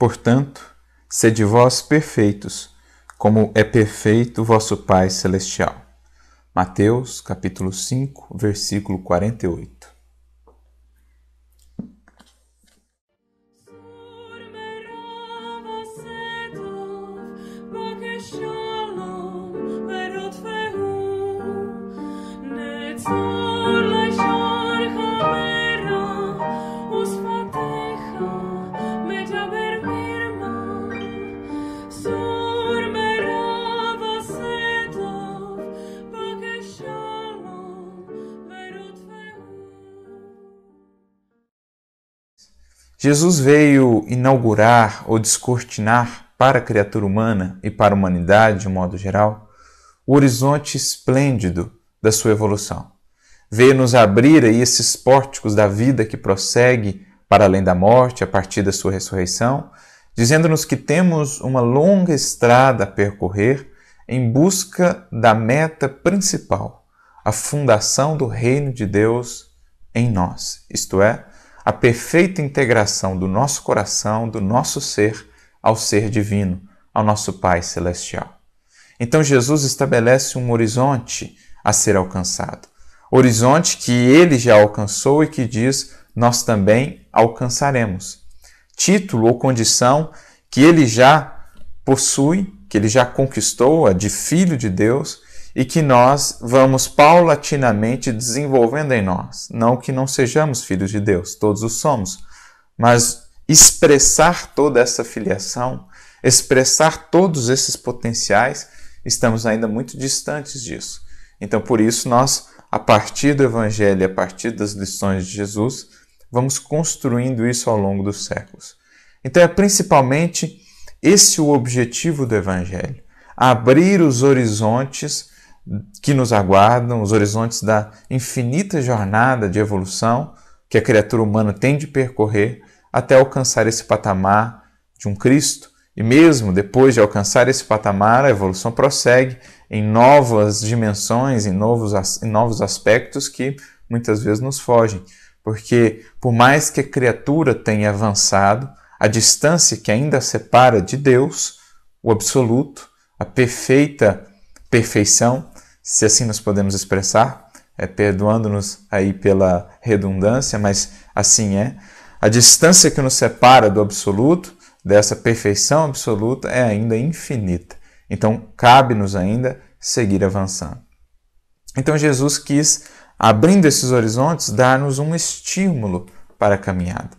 Portanto, sede vós perfeitos, como é perfeito vosso Pai celestial. Mateus, capítulo 5, versículo 48. Jesus veio inaugurar ou descortinar para a criatura humana e para a humanidade de um modo geral o horizonte esplêndido da sua evolução. Veio nos abrir aí esses pórticos da vida que prossegue para além da morte a partir da sua ressurreição, dizendo-nos que temos uma longa estrada a percorrer em busca da meta principal, a fundação do reino de Deus em nós, isto é, a perfeita integração do nosso coração, do nosso ser, ao ser divino, ao nosso Pai Celestial. Então Jesus estabelece um horizonte a ser alcançado. Horizonte que ele já alcançou e que diz nós também alcançaremos. Título ou condição que ele já possui, que ele já conquistou, a de filho de Deus, e que nós vamos paulatinamente desenvolvendo em nós. Não que não sejamos filhos de Deus, todos o somos, mas expressar toda essa filiação, expressar todos esses potenciais, estamos ainda muito distantes disso. Então, por isso, nós, a partir do Evangelho, a partir das lições de Jesus, vamos construindo isso ao longo dos séculos. Então, é principalmente esse o objetivo do Evangelho: abrir os horizontes que nos aguardam, os horizontes da infinita jornada de evolução que a criatura humana tem de percorrer até alcançar esse patamar de um Cristo. E mesmo depois de alcançar esse patamar, a evolução prossegue em novas dimensões, em novos, em novos aspectos que muitas vezes nos fogem. Porque, por mais que a criatura tenha avançado, a distância que ainda separa de Deus, o absoluto, a perfeita perfeição, se assim nos podemos expressar, é, perdoando-nos aí pela redundância, mas assim é. A distância que nos separa do absoluto, dessa perfeição absoluta, é ainda infinita. Então, cabe-nos ainda seguir avançando. Então, Jesus quis, abrindo esses horizontes, dar-nos um estímulo para a caminhada.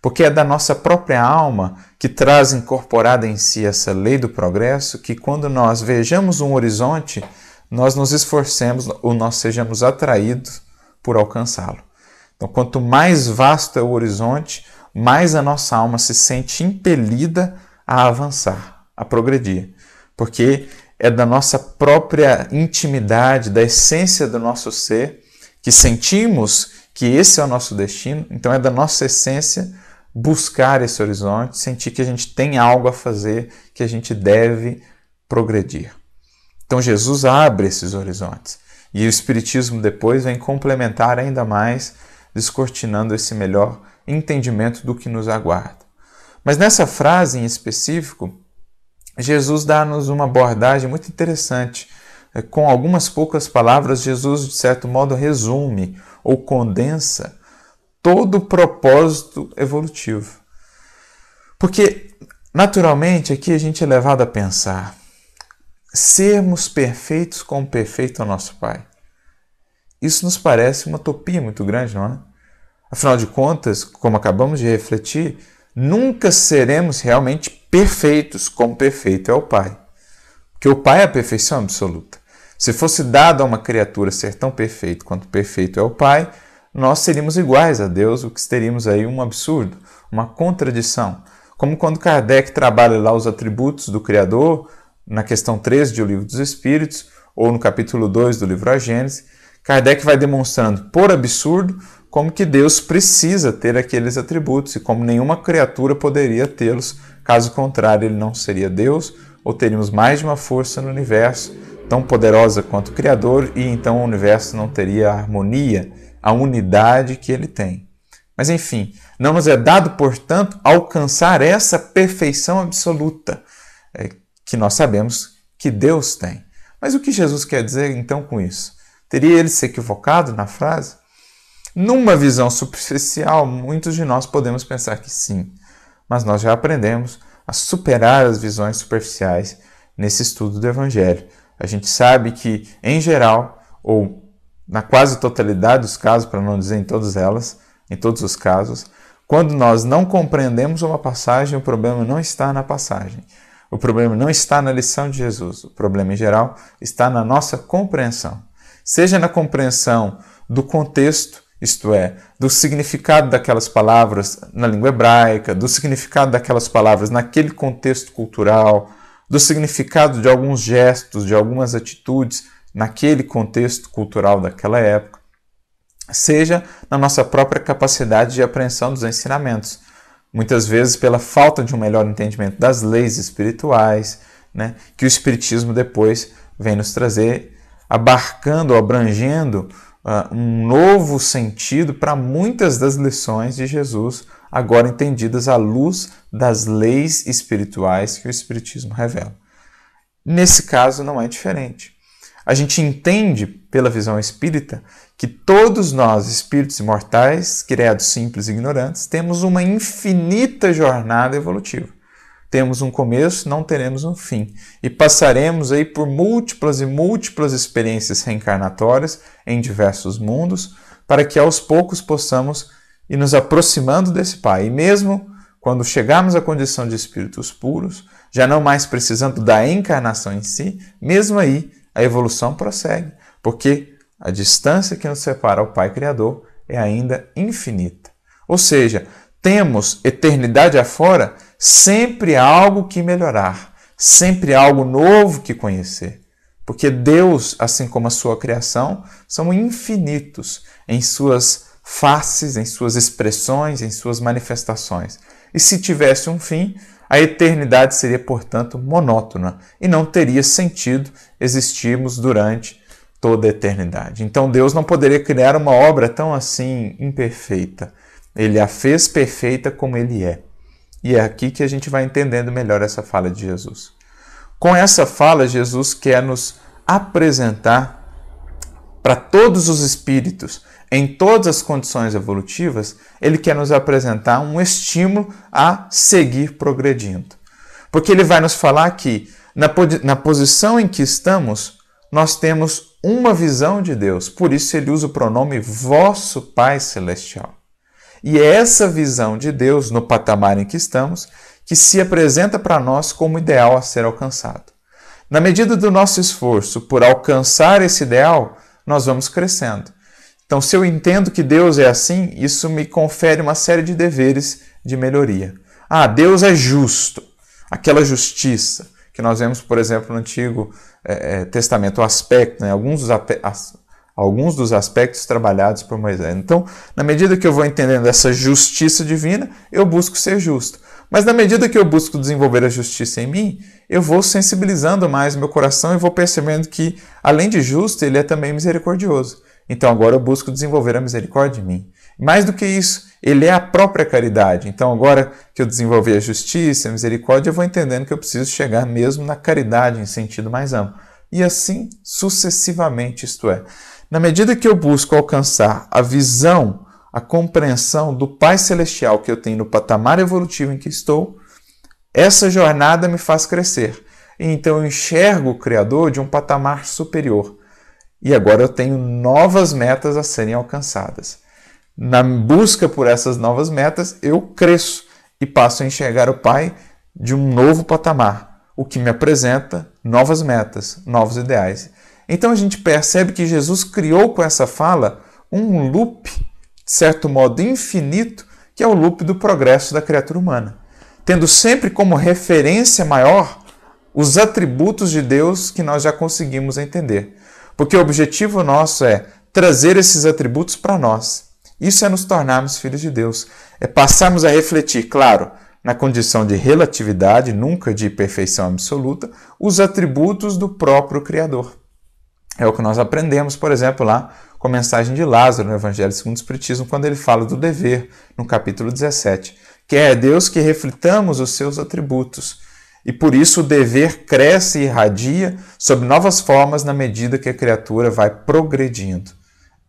Porque é da nossa própria alma que traz incorporada em si essa lei do progresso que, quando nós vejamos um horizonte, nós nos esforcemos ou nós sejamos atraídos por alcançá-lo. Então, quanto mais vasto é o horizonte, mais a nossa alma se sente impelida a avançar, a progredir, porque é da nossa própria intimidade, da essência do nosso ser, que sentimos que esse é o nosso destino, então é da nossa essência buscar esse horizonte, sentir que a gente tem algo a fazer, que a gente deve progredir. Então Jesus abre esses horizontes. E o Espiritismo depois vem complementar ainda mais, descortinando esse melhor entendimento do que nos aguarda. Mas nessa frase em específico, Jesus dá-nos uma abordagem muito interessante. É, com algumas poucas palavras, Jesus, de certo modo, resume ou condensa todo o propósito evolutivo. Porque, naturalmente, aqui a gente é levado a pensar: sermos perfeitos como perfeito é o nosso Pai. Isso nos parece uma utopia muito grande, não é? Afinal de contas, como acabamos de refletir, nunca seremos realmente perfeitos como perfeito é o Pai. Porque o Pai é a perfeição absoluta. Se fosse dado a uma criatura ser tão perfeito quanto perfeito é o Pai, nós seríamos iguais a Deus, o que teríamos aí um absurdo, uma contradição. Como quando Kardec trabalha lá os atributos do Criador, na questão 13 de O Livro dos Espíritos, ou no capítulo 2 do livro A Gênese, Kardec vai demonstrando por absurdo como que Deus precisa ter aqueles atributos e como nenhuma criatura poderia tê-los, caso contrário, ele não seria Deus, ou teríamos mais de uma força no universo, tão poderosa quanto o Criador, e então o universo não teria a harmonia, a unidade que ele tem. Mas enfim, Não nos é dado, portanto, alcançar essa perfeição absoluta é, que nós sabemos que Deus tem. Mas o que Jesus quer dizer então com isso? Teria ele se equivocado na frase? Numa visão superficial, muitos de nós podemos pensar que sim, mas nós já aprendemos a superar as visões superficiais nesse estudo do Evangelho. A gente sabe que, em geral, ou na quase totalidade dos casos, para não dizer em todas elas, em todos os casos, quando nós não compreendemos uma passagem, o problema não está na passagem. O problema não está na lição de Jesus. O problema, em geral, está na nossa compreensão. Seja na compreensão do contexto, isto é, do significado daquelas palavras na língua hebraica, do significado daquelas palavras naquele contexto cultural, do significado de alguns gestos, de algumas atitudes naquele contexto cultural daquela época, seja na nossa própria capacidade de apreensão dos ensinamentos, muitas vezes pela falta de um melhor entendimento das leis espirituais, né, que o Espiritismo depois vem nos trazer, abarcando, abrangendo uh, um novo sentido para muitas das lições de Jesus, agora entendidas à luz das leis espirituais que o Espiritismo revela. Nesse caso, não é diferente. A gente entende, pela visão espírita, que todos nós, espíritos imortais, criados simples e ignorantes, temos uma infinita jornada evolutiva. Temos um começo, não teremos um fim. E passaremos aí por múltiplas e múltiplas experiências reencarnatórias em diversos mundos, para que aos poucos possamos ir nos aproximando desse Pai. E mesmo quando chegarmos à condição de espíritos puros, já não mais precisando da encarnação em si, mesmo aí a evolução prossegue, porque a distância que nos separa ao Pai Criador é ainda infinita. Ou seja, temos eternidade afora sempre algo que melhorar, sempre algo novo que conhecer. Porque Deus, assim como a sua criação, são infinitos em suas faces, em suas expressões, em suas manifestações. E se tivesse um fim, a eternidade seria, portanto, monótona e não teria sentido existirmos durante toda a eternidade. Então Deus não poderia criar uma obra tão assim imperfeita. Ele a fez perfeita como ele é. E é aqui que a gente vai entendendo melhor essa fala de Jesus. Com essa fala, Jesus quer nos apresentar para todos os espíritos, em todas as condições evolutivas, ele quer nos apresentar um estímulo a seguir progredindo. Porque ele vai nos falar que, na, na posição em que estamos, nós temos uma visão de Deus. Por isso ele usa o pronome vosso Pai Celestial. E é essa visão de Deus, no patamar em que estamos, que se apresenta para nós como ideal a ser alcançado. Na medida do nosso esforço por alcançar esse ideal, nós vamos crescendo. Então, se eu entendo que Deus é assim, isso me confere uma série de deveres de melhoria. Ah, Deus é justo, aquela justiça que nós vemos, por exemplo, no Antigo é, Testamento, o aspecto, né? alguns dos alguns dos aspectos trabalhados por Moisés. Então, na medida que eu vou entendendo essa justiça divina, eu busco ser justo. Mas na medida que eu busco desenvolver a justiça em mim, eu vou sensibilizando mais meu coração e vou percebendo que, além de justo, ele é também misericordioso. Então agora eu busco desenvolver a misericórdia em mim. Mais do que isso, ele é a própria caridade. Então agora que eu desenvolvi a justiça, a misericórdia, eu vou entendendo que eu preciso chegar mesmo na caridade em sentido mais amplo. E assim sucessivamente, isto é, na medida que eu busco alcançar a visão, a compreensão do Pai Celestial que eu tenho no patamar evolutivo em que estou, essa jornada me faz crescer. E então eu enxergo o Criador de um patamar superior. E agora eu tenho novas metas a serem alcançadas. Na busca por essas novas metas, eu cresço e passo a enxergar o Pai de um novo patamar, o que me apresenta novas metas, novos ideais. Então a gente percebe que Jesus criou com essa fala um loop, de certo modo infinito, que é o loop do progresso da criatura humana, tendo sempre como referência maior os atributos de Deus que nós já conseguimos entender. Porque o objetivo nosso é trazer esses atributos para nós. Isso é nos tornarmos filhos de Deus. É passarmos a refletir, claro, na condição de relatividade, nunca de perfeição absoluta, os atributos do próprio Criador. É o que nós aprendemos, por exemplo, lá com a mensagem de Lázaro no Evangelho segundo o Espiritismo, quando ele fala do dever, no capítulo 17, que é Deus que reflitamos os seus atributos. E por isso o dever cresce e irradia sob novas formas na medida que a criatura vai progredindo.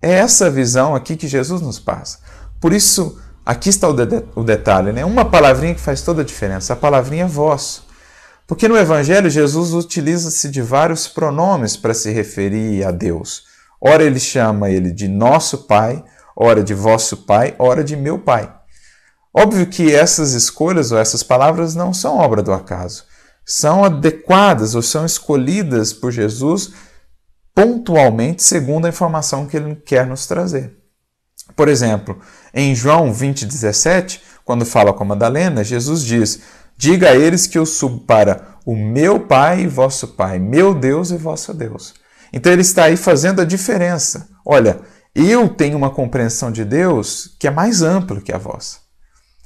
É essa visão aqui que Jesus nos passa. Por isso, aqui está o, de o detalhe, né? Uma palavrinha que faz toda a diferença, a palavrinha vosso. Porque no Evangelho Jesus utiliza-se de vários pronomes para se referir a Deus. Ora ele chama ele de nosso Pai, ora de vosso Pai, ora de meu Pai. Óbvio que essas escolhas ou essas palavras não são obra do acaso. São adequadas ou são escolhidas por Jesus pontualmente segundo a informação que ele quer nos trazer. Por exemplo, em João 20, 17, quando fala com a Madalena, Jesus diz: Diga a eles que eu subo para o meu Pai e vosso Pai, meu Deus e vosso Deus. Então ele está aí fazendo a diferença. Olha, eu tenho uma compreensão de Deus que é mais ampla que a vossa.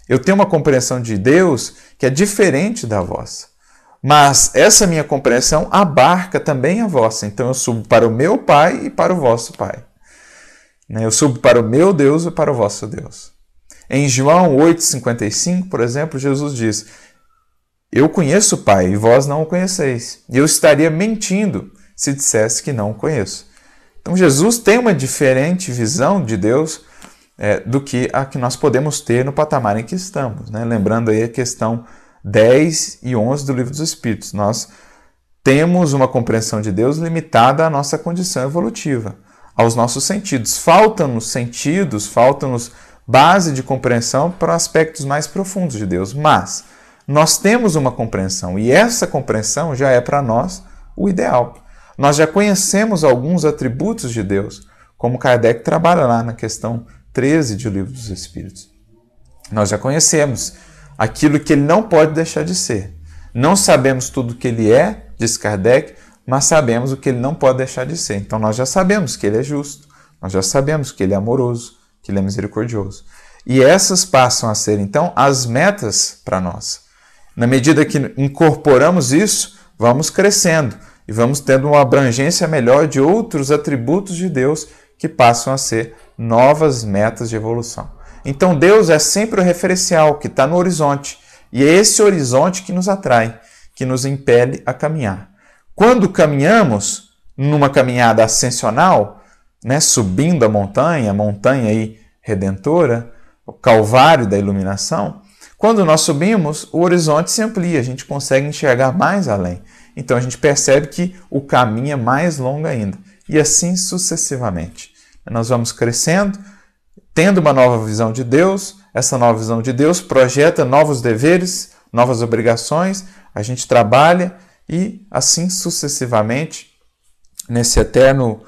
Eu tenho uma compreensão de Deus que é diferente da vossa. Mas essa minha compreensão abarca também a vossa. Então eu subo para o meu Pai e para o vosso Pai. Né? Eu subo para o meu Deus e para o vosso Deus. Em João 8,55, por exemplo, Jesus diz: eu conheço o Pai e vós não o conheceis. E eu estaria mentindo se dissesse que não o conheço. Então Jesus tem uma diferente visão de Deus é, do que a que nós podemos ter no patamar em que estamos. Né? Lembrando aí a questão 10 e 11 do Livro dos Espíritos. Nós temos uma compreensão de Deus limitada à nossa condição evolutiva, aos nossos sentidos. Faltam-nos sentidos, faltam-nos base de compreensão para aspectos mais profundos de Deus. Mas nós temos uma compreensão e essa compreensão já é para nós o ideal. Nós já conhecemos alguns atributos de Deus, como Kardec trabalha lá na questão 13 de O Livro dos Espíritos. Nós já conhecemos aquilo que ele não pode deixar de ser. Não sabemos tudo o que ele é, diz Kardec, mas sabemos o que ele não pode deixar de ser. Então nós já sabemos que ele é justo, nós já sabemos que ele é amoroso, que ele é misericordioso. E essas passam a ser então as metas para nós. Na medida que incorporamos isso, vamos crescendo e vamos tendo uma abrangência melhor de outros atributos de Deus que passam a ser novas metas de evolução. Então Deus é sempre o referencial que está no horizonte e é esse horizonte que nos atrai, que nos impele a caminhar. Quando caminhamos numa caminhada ascensional, né, subindo a montanha, a montanha aí redentora, o calvário da iluminação, quando nós subimos, o horizonte se amplia, a gente consegue enxergar mais além. Então a gente percebe que o caminho é mais longo ainda. E assim sucessivamente. Nós vamos crescendo, tendo uma nova visão de Deus, essa nova visão de Deus projeta novos deveres, novas obrigações, a gente trabalha e assim sucessivamente, nesse eterno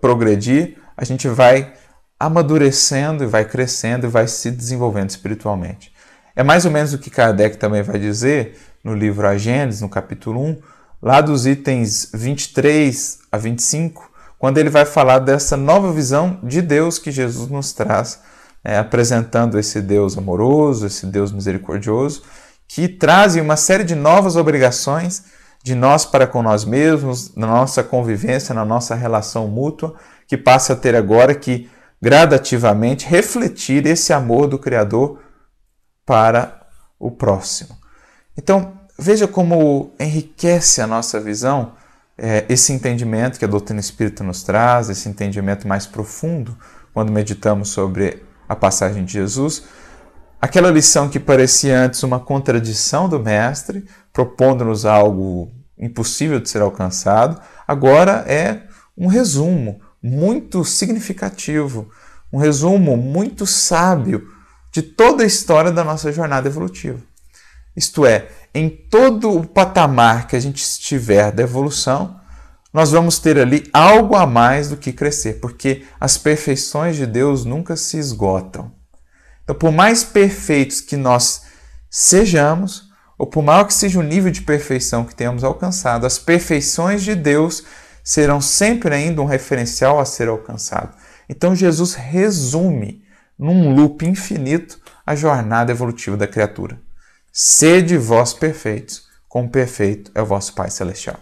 progredir, a gente vai amadurecendo e vai crescendo e vai se desenvolvendo espiritualmente. É mais ou menos o que Kardec também vai dizer no livro A Gênesis, no capítulo 1, lá dos itens 23 a 25, quando ele vai falar dessa nova visão de Deus que Jesus nos traz, é, apresentando esse Deus amoroso, esse Deus misericordioso, que traz uma série de novas obrigações de nós para com nós mesmos, na nossa convivência, na nossa relação mútua, que passa a ter agora que gradativamente refletir esse amor do Criador para o próximo. Então, veja como enriquece a nossa visão é, esse entendimento que a doutrina espírita nos traz, esse entendimento mais profundo, quando meditamos sobre a passagem de Jesus. Aquela lição que parecia antes uma contradição do Mestre, propondo-nos algo impossível de ser alcançado, agora é um resumo muito significativo, um resumo muito sábio de toda a história da nossa jornada evolutiva. Isto é, em todo o patamar que a gente estiver da evolução, nós vamos ter ali algo a mais do que crescer, porque as perfeições de Deus nunca se esgotam. Então, por mais perfeitos que nós sejamos, ou por maior que seja o nível de perfeição que tenhamos alcançado, as perfeições de Deus serão sempre ainda um referencial a ser alcançado. Então, Jesus resume num loop infinito a jornada evolutiva da criatura. Sede vós perfeitos, como perfeito é o vosso Pai Celestial.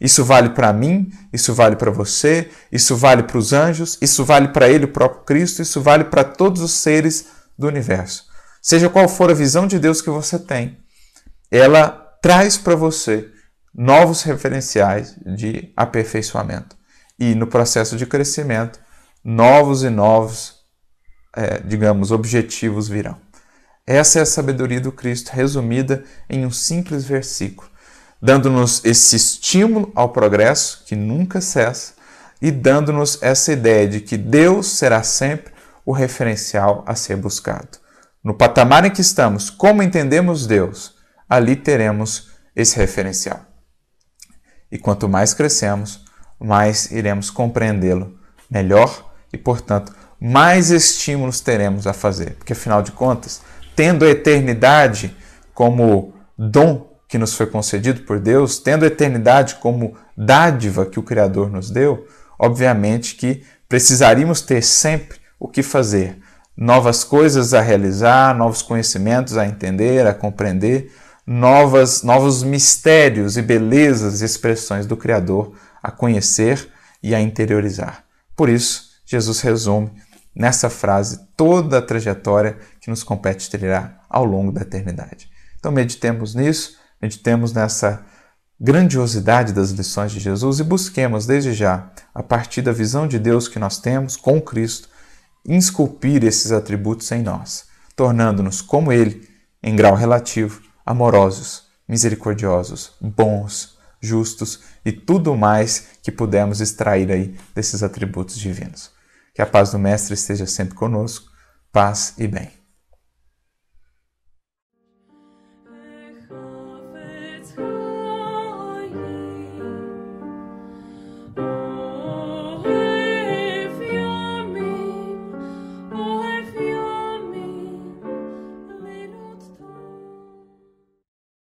Isso vale para mim, isso vale para você, isso vale para os anjos, isso vale para ele, o próprio Cristo, isso vale para todos os seres do universo. Seja qual for a visão de Deus que você tem, ela traz para você novos referenciais de aperfeiçoamento. E no processo de crescimento, novos e novos, é, digamos, objetivos virão. Essa é a sabedoria do Cristo resumida em um simples versículo dando-nos esse estímulo ao progresso que nunca cessa e dando-nos essa ideia de que Deus será sempre o referencial a ser buscado. No patamar em que estamos, como entendemos Deus, ali teremos esse referencial. E quanto mais crescemos, mais iremos compreendê-lo melhor e, portanto, mais estímulos teremos a fazer. Porque, afinal de contas, tendo a eternidade como dom que nos foi concedido por Deus, tendo a eternidade como dádiva que o Criador nos deu, obviamente que precisaríamos ter sempre o que fazer, novas coisas a realizar, novos conhecimentos a entender, a compreender, novas, novos mistérios e belezas e expressões do Criador a conhecer e a interiorizar. Por isso, Jesus resume nessa frase toda a trajetória que nos compete trilhar ao longo da eternidade. Então meditemos nisso meditemos nessa grandiosidade das lições de Jesus e busquemos desde já, a partir da visão de Deus que nós temos com Cristo, esculpir esses atributos em nós, tornando-nos como Ele, em grau relativo, amorosos, misericordiosos, bons, justos e tudo mais que pudermos extrair aí desses atributos divinos. Que a paz do Mestre esteja sempre conosco, paz e bem.